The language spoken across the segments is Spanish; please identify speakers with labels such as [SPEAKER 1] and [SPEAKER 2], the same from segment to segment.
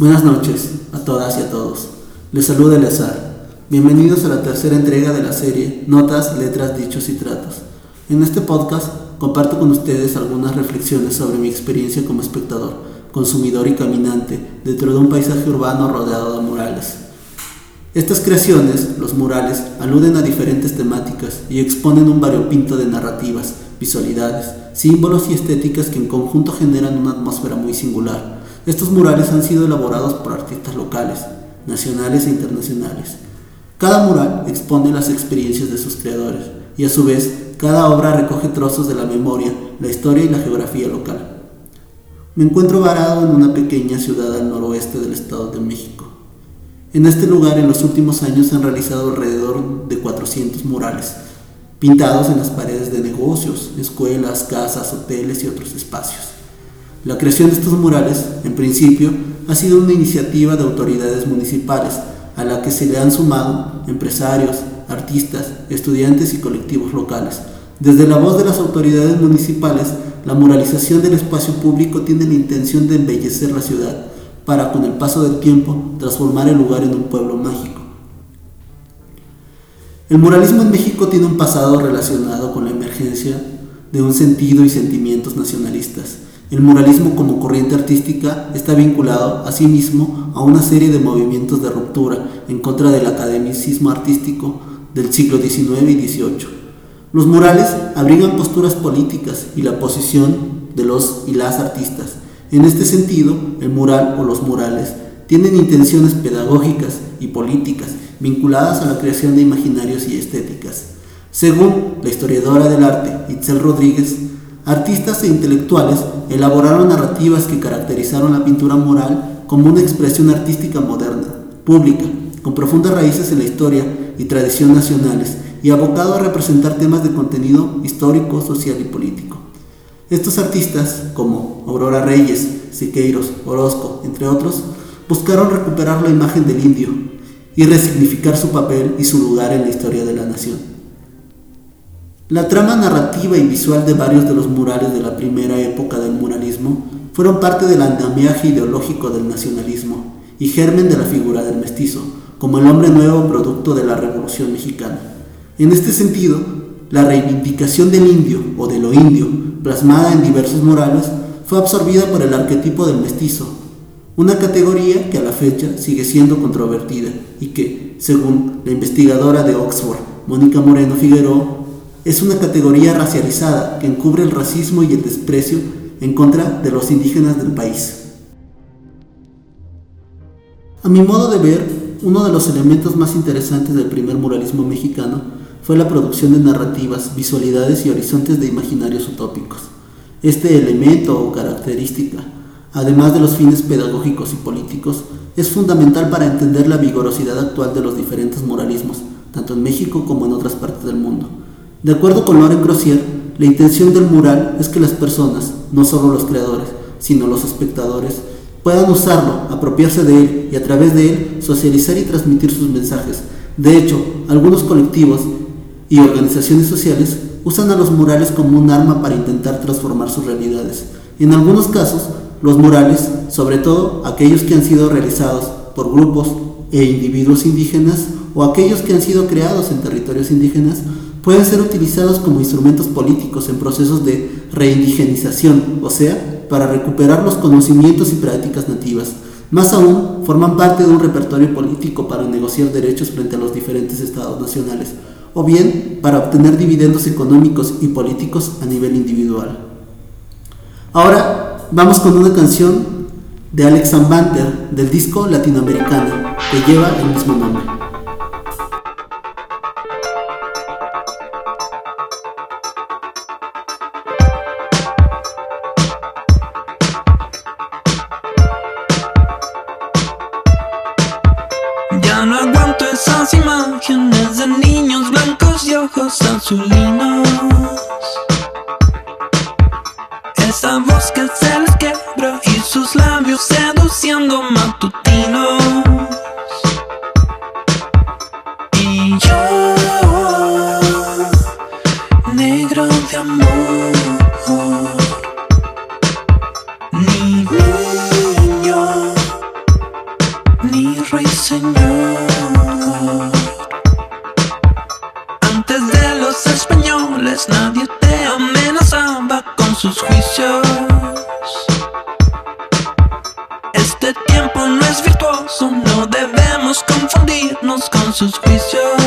[SPEAKER 1] Buenas noches a todas y a todos. Les saluda el azar. Bienvenidos a la tercera entrega de la serie Notas, Letras, Dichos y Tratos. En este podcast comparto con ustedes algunas reflexiones sobre mi experiencia como espectador, consumidor y caminante dentro de un paisaje urbano rodeado de murales. Estas creaciones, los murales, aluden a diferentes temáticas y exponen un variopinto de narrativas, visualidades, símbolos y estéticas que en conjunto generan una atmósfera muy singular estos murales han sido elaborados por artistas locales, nacionales e internacionales. Cada mural expone las experiencias de sus creadores y a su vez cada obra recoge trozos de la memoria, la historia y la geografía local. Me encuentro varado en una pequeña ciudad al noroeste del Estado de México. En este lugar en los últimos años se han realizado alrededor de 400 murales, pintados en las paredes de negocios, escuelas, casas, hoteles y otros espacios. La creación de estos murales, en principio, ha sido una iniciativa de autoridades municipales a la que se le han sumado empresarios, artistas, estudiantes y colectivos locales. Desde la voz de las autoridades municipales, la muralización del espacio público tiene la intención de embellecer la ciudad para, con el paso del tiempo, transformar el lugar en un pueblo mágico. El muralismo en México tiene un pasado relacionado con la emergencia de un sentido y sentimientos nacionalistas el muralismo como corriente artística está vinculado asimismo a una serie de movimientos de ruptura en contra del academicismo artístico del siglo XIX y XVIII. Los murales abrigan posturas políticas y la posición de los y las artistas. En este sentido, el mural o los murales tienen intenciones pedagógicas y políticas vinculadas a la creación de imaginarios y estéticas. Según la historiadora del arte Itzel Rodríguez, Artistas e intelectuales elaboraron narrativas que caracterizaron la pintura mural como una expresión artística moderna, pública, con profundas raíces en la historia y tradición nacionales y abocado a representar temas de contenido histórico, social y político. Estos artistas, como Aurora Reyes, Siqueiros, Orozco, entre otros, buscaron recuperar la imagen del indio y resignificar su papel y su lugar en la historia de la nación. La trama narrativa y visual de varios de los murales de la primera época del muralismo fueron parte del andamiaje ideológico del nacionalismo y germen de la figura del mestizo, como el hombre nuevo producto de la Revolución Mexicana. En este sentido, la reivindicación del indio o de lo indio, plasmada en diversos murales, fue absorbida por el arquetipo del mestizo, una categoría que a la fecha sigue siendo controvertida y que, según la investigadora de Oxford, Mónica Moreno Figueroa, es una categoría racializada que encubre el racismo y el desprecio en contra de los indígenas del país. A mi modo de ver, uno de los elementos más interesantes del primer muralismo mexicano fue la producción de narrativas, visualidades y horizontes de imaginarios utópicos. Este elemento o característica, además de los fines pedagógicos y políticos, es fundamental para entender la vigorosidad actual de los diferentes muralismos, tanto en México como en otras partes del mundo. De acuerdo con Loren Grossier, la intención del mural es que las personas, no solo los creadores, sino los espectadores, puedan usarlo, apropiarse de él y a través de él socializar y transmitir sus mensajes. De hecho, algunos colectivos y organizaciones sociales usan a los murales como un arma para intentar transformar sus realidades. En algunos casos, los murales, sobre todo aquellos que han sido realizados por grupos e individuos indígenas o aquellos que han sido creados en territorios indígenas, pueden ser utilizados como instrumentos políticos en procesos de reindigenización, o sea, para recuperar los conocimientos y prácticas nativas. Más aún, forman parte de un repertorio político para negociar derechos frente a los diferentes estados nacionales, o bien para obtener dividendos económicos y políticos a nivel individual. Ahora vamos con una canción de Alex Zambanter del disco latinoamericano que lleva el mismo nombre.
[SPEAKER 2] Azulinos. Esa suscripción.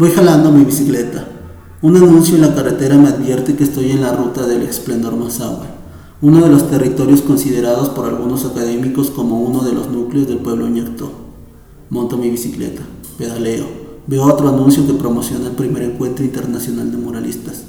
[SPEAKER 1] Voy jalando mi bicicleta. Un anuncio en la carretera me advierte que estoy en la ruta del Esplendor Mazahua, uno de los territorios considerados por algunos académicos como uno de los núcleos del pueblo ñactó. Monto mi bicicleta, pedaleo. Veo otro anuncio que promociona el primer encuentro internacional de muralistas.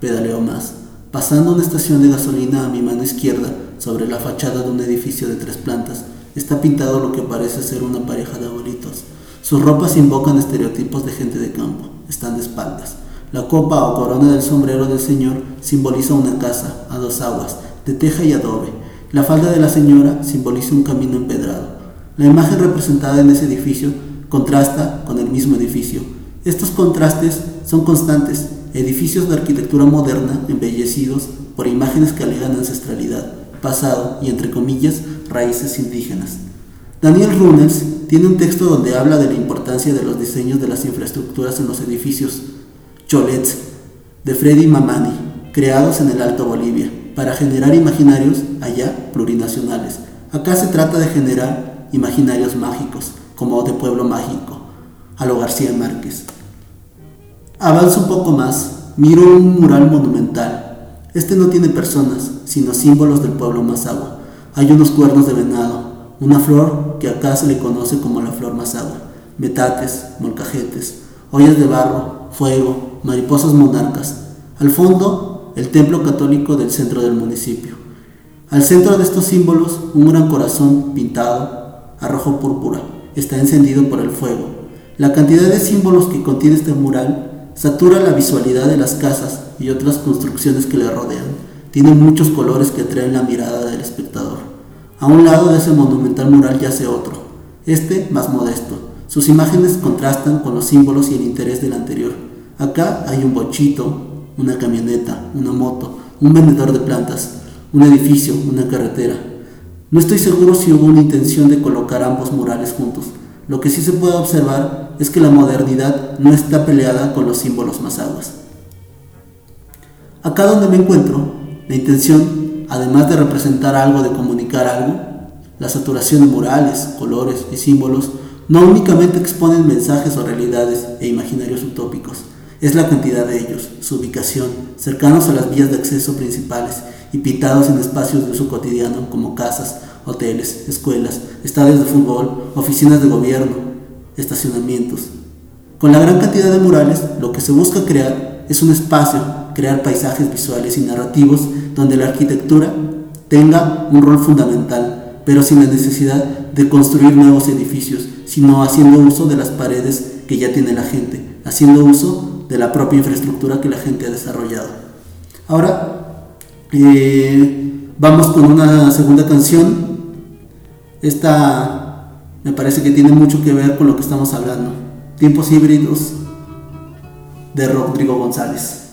[SPEAKER 1] Pedaleo más. Pasando una estación de gasolina a mi mano izquierda, sobre la fachada de un edificio de tres plantas, está pintado lo que parece ser una pareja de abuelitos. Sus ropas invocan estereotipos de gente de campo. Están de espaldas. La copa o corona del sombrero del señor simboliza una casa a dos aguas, de teja y adobe. La falda de la señora simboliza un camino empedrado. La imagen representada en ese edificio contrasta con el mismo edificio. Estos contrastes son constantes, edificios de arquitectura moderna embellecidos por imágenes que alegan ancestralidad, pasado y, entre comillas, raíces indígenas. Daniel Runes tiene un texto donde habla de la importancia de los diseños de las infraestructuras en los edificios cholets de Freddy Mamani, creados en el Alto Bolivia, para generar imaginarios allá plurinacionales. Acá se trata de generar imaginarios mágicos, como de pueblo mágico, a lo García Márquez. Avanzo un poco más, miro un mural monumental. Este no tiene personas, sino símbolos del pueblo Mazahua. Hay unos cuernos de venado, una flor que acá se le conoce como la flor Mazahua, metates, molcajetes, ollas de barro, fuego, mariposas monarcas. Al fondo, el templo católico del centro del municipio. Al centro de estos símbolos, un gran corazón pintado a rojo púrpura está encendido por el fuego. La cantidad de símbolos que contiene este mural satura la visualidad de las casas y otras construcciones que le rodean. Tiene muchos colores que atraen la mirada del espectador. A un lado de ese monumental mural yace otro, este más modesto. Sus imágenes contrastan con los símbolos y el interés del anterior. Acá hay un bochito, una camioneta, una moto, un vendedor de plantas, un edificio, una carretera. No estoy seguro si hubo una intención de colocar ambos murales juntos. Lo que sí se puede observar es que la modernidad no está peleada con los símbolos más aguas. Acá donde me encuentro, la intención, además de representar algo, de comunicar algo, la saturación de murales, colores y símbolos, no únicamente exponen mensajes o realidades e imaginarios utópicos, es la cantidad de ellos, su ubicación, cercanos a las vías de acceso principales y pintados en espacios de uso cotidiano como casas, hoteles, escuelas, estadios de fútbol, oficinas de gobierno, estacionamientos. Con la gran cantidad de murales, lo que se busca crear es un espacio, crear paisajes visuales y narrativos donde la arquitectura tenga un rol fundamental, pero sin la necesidad de construir nuevos edificios, sino haciendo uso de las paredes que ya tiene la gente, haciendo uso de la propia infraestructura que la gente ha desarrollado. Ahora eh, vamos con una segunda canción. Esta me parece que tiene mucho que ver con lo que estamos hablando. Tiempos híbridos de Rodrigo González.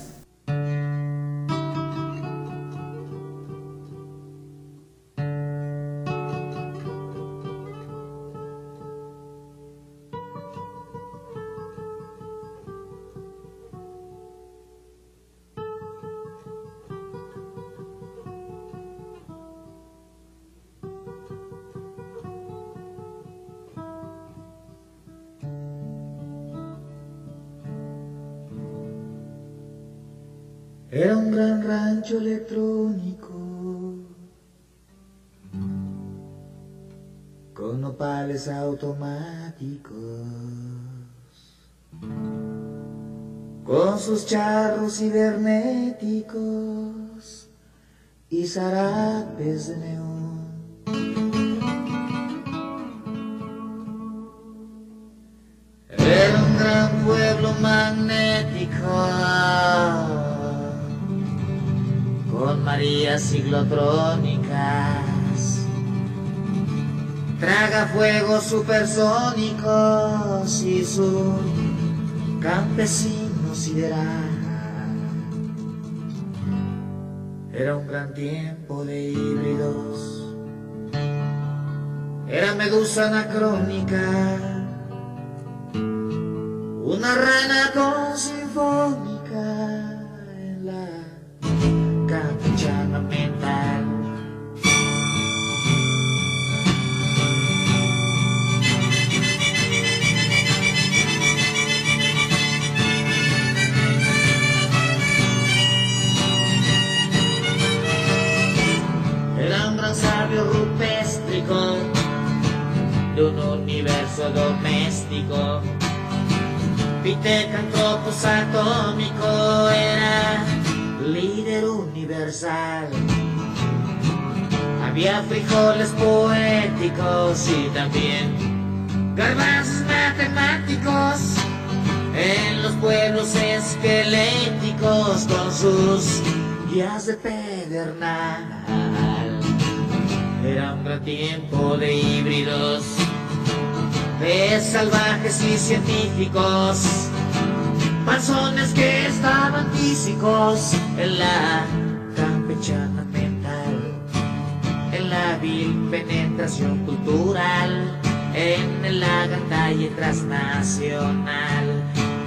[SPEAKER 3] Era un gran rancho electrónico. Con nopales automáticos, con sus charros cibernéticos y zarapes de neón. Era un gran pueblo magnético María ciclotrónicas. Traga fuegos supersónicos y su campesino sideral. Era un gran tiempo de híbridos. Era medusa anacrónica. Una rana con sinfónica frijoles poéticos y también garbanzos matemáticos en los pueblos esqueléticos con sus guías de pedernal. Era un gran tiempo de híbridos, de salvajes y científicos Panzones que estaban físicos en la campechana en la vil penetración cultural, en la gandalla transnacional,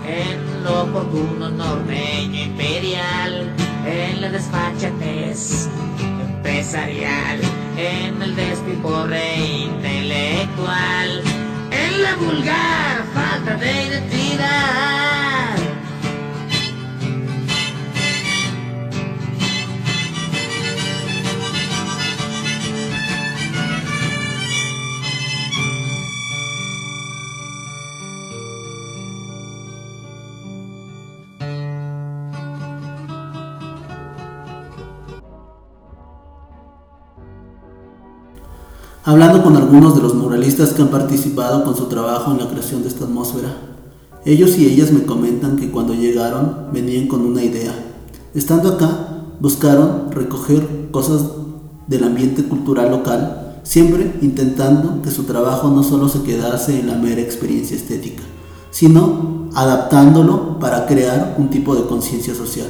[SPEAKER 3] en lo oportuno normeño imperial, en la despachatez empresarial, en el despiporre intelectual, en la vulgar falta de identidad.
[SPEAKER 1] Hablando con algunos de los muralistas que han participado con su trabajo en la creación de esta atmósfera. Ellos y ellas me comentan que cuando llegaron venían con una idea. Estando acá, buscaron recoger cosas del ambiente cultural local, siempre intentando que su trabajo no solo se quedase en la mera experiencia estética, sino adaptándolo para crear un tipo de conciencia social.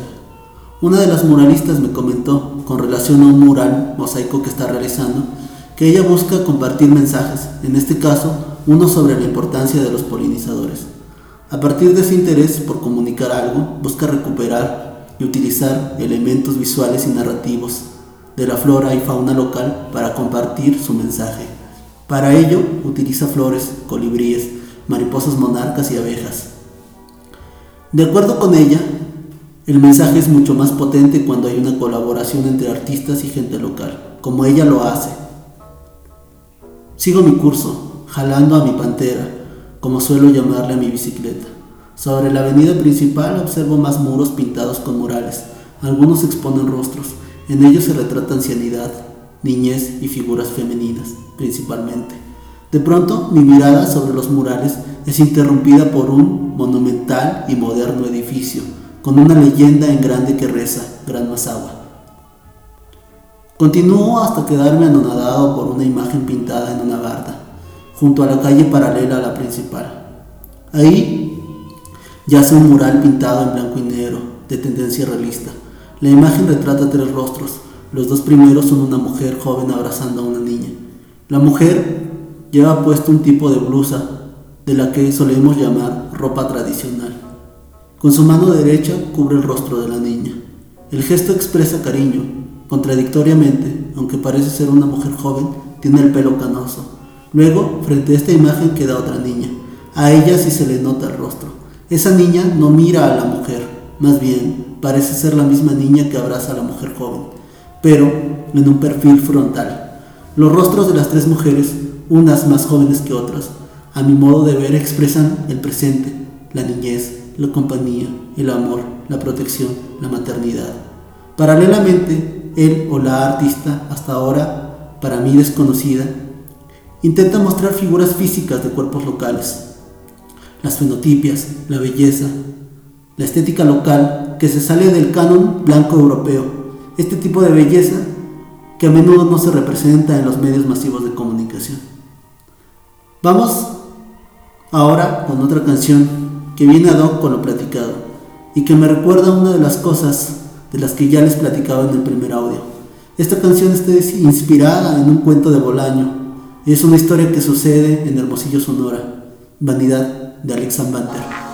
[SPEAKER 1] Una de las muralistas me comentó, con relación a un mural mosaico que está realizando, que ella busca compartir mensajes, en este caso uno sobre la importancia de los polinizadores. A partir de ese interés por comunicar algo, busca recuperar y utilizar elementos visuales y narrativos de la flora y fauna local para compartir su mensaje. Para ello, utiliza flores, colibríes, mariposas monarcas y abejas. De acuerdo con ella, el mensaje es mucho más potente cuando hay una colaboración entre artistas y gente local, como ella lo hace. Sigo mi curso, jalando a mi pantera, como suelo llamarle a mi bicicleta. Sobre la avenida principal observo más muros pintados con murales. Algunos exponen rostros. En ellos se retrata ancianidad, niñez y figuras femeninas, principalmente. De pronto, mi mirada sobre los murales es interrumpida por un monumental y moderno edificio con una leyenda en grande que reza, Gran Mazagua. Continúo hasta quedarme anonadado por una imagen pintada en una barda, junto a la calle paralela a la principal. Ahí yace un mural pintado en blanco y negro, de tendencia realista. La imagen retrata tres rostros. Los dos primeros son una mujer joven abrazando a una niña. La mujer lleva puesto un tipo de blusa de la que solemos llamar ropa tradicional. Con su mano derecha cubre el rostro de la niña. El gesto expresa cariño. Contradictoriamente, aunque parece ser una mujer joven, tiene el pelo canoso. Luego, frente a esta imagen queda otra niña. A ella sí se le nota el rostro. Esa niña no mira a la mujer, más bien parece ser la misma niña que abraza a la mujer joven, pero en un perfil frontal. Los rostros de las tres mujeres, unas más jóvenes que otras, a mi modo de ver expresan el presente, la niñez, la compañía, el amor, la protección, la maternidad. Paralelamente, él o la artista, hasta ahora para mí desconocida, intenta mostrar figuras físicas de cuerpos locales, las fenotipias, la belleza, la estética local que se sale del canon blanco europeo, este tipo de belleza que a menudo no se representa en los medios masivos de comunicación. Vamos ahora con otra canción que viene ad hoc con lo platicado y que me recuerda una de las cosas de las que ya les platicaba en el primer audio. Esta canción está inspirada en un cuento de Bolaño. Es una historia que sucede en Hermosillo, Sonora. Vanidad de Alex Banter.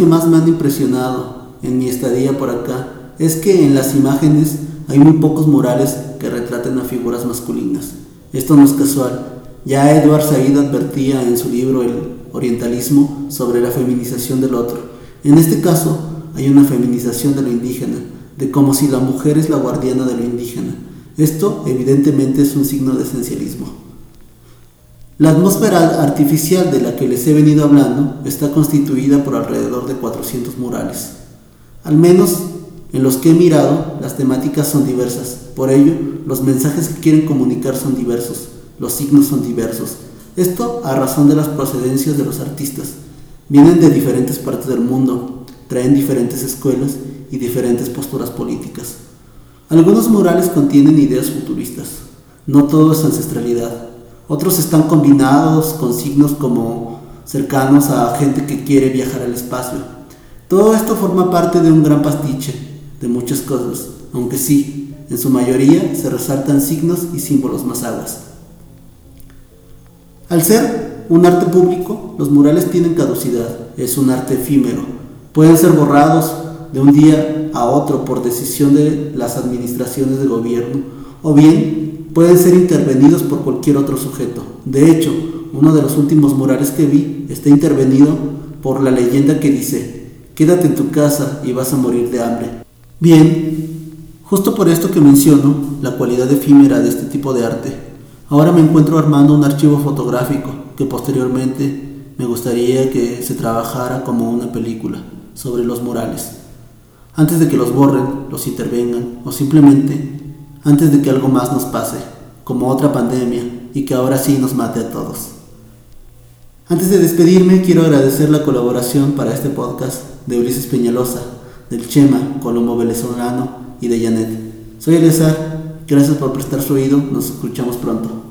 [SPEAKER 1] Que más me han impresionado en mi estadía por acá es que en las imágenes hay muy pocos murales que retraten a figuras masculinas. Esto no es casual. Ya Edward Said advertía en su libro El Orientalismo sobre la feminización del otro. En este caso, hay una feminización de lo indígena, de como si la mujer es la guardiana de lo indígena. Esto evidentemente es un signo de esencialismo. La atmósfera artificial de la que les he venido hablando está constituida por alrededor de 400 murales. Al menos en los que he mirado, las temáticas son diversas. Por ello, los mensajes que quieren comunicar son diversos, los signos son diversos. Esto a razón de las procedencias de los artistas. Vienen de diferentes partes del mundo, traen diferentes escuelas y diferentes posturas políticas. Algunos murales contienen ideas futuristas, no todo es ancestralidad. Otros están combinados con signos como cercanos a gente que quiere viajar al espacio. Todo esto forma parte de un gran pastiche de muchas cosas, aunque sí, en su mayoría se resaltan signos y símbolos más aguas. Al ser un arte público, los murales tienen caducidad, es un arte efímero. Pueden ser borrados de un día a otro por decisión de las administraciones de gobierno, o bien pueden ser intervenidos por cualquier otro sujeto. De hecho, uno de los últimos murales que vi está intervenido por la leyenda que dice, quédate en tu casa y vas a morir de hambre. Bien, justo por esto que menciono, la cualidad efímera de este tipo de arte, Ahora me encuentro armando un archivo fotográfico que posteriormente me gustaría que se trabajara como una película sobre los murales. Antes de que los borren, los intervengan o simplemente antes de que algo más nos pase, como otra pandemia y que ahora sí nos mate a todos. Antes de despedirme, quiero agradecer la colaboración para este podcast de Ulises Peñalosa, del Chema, Colombo venezolano y de Janet. Soy Elezar, gracias por prestar su oído, nos escuchamos pronto.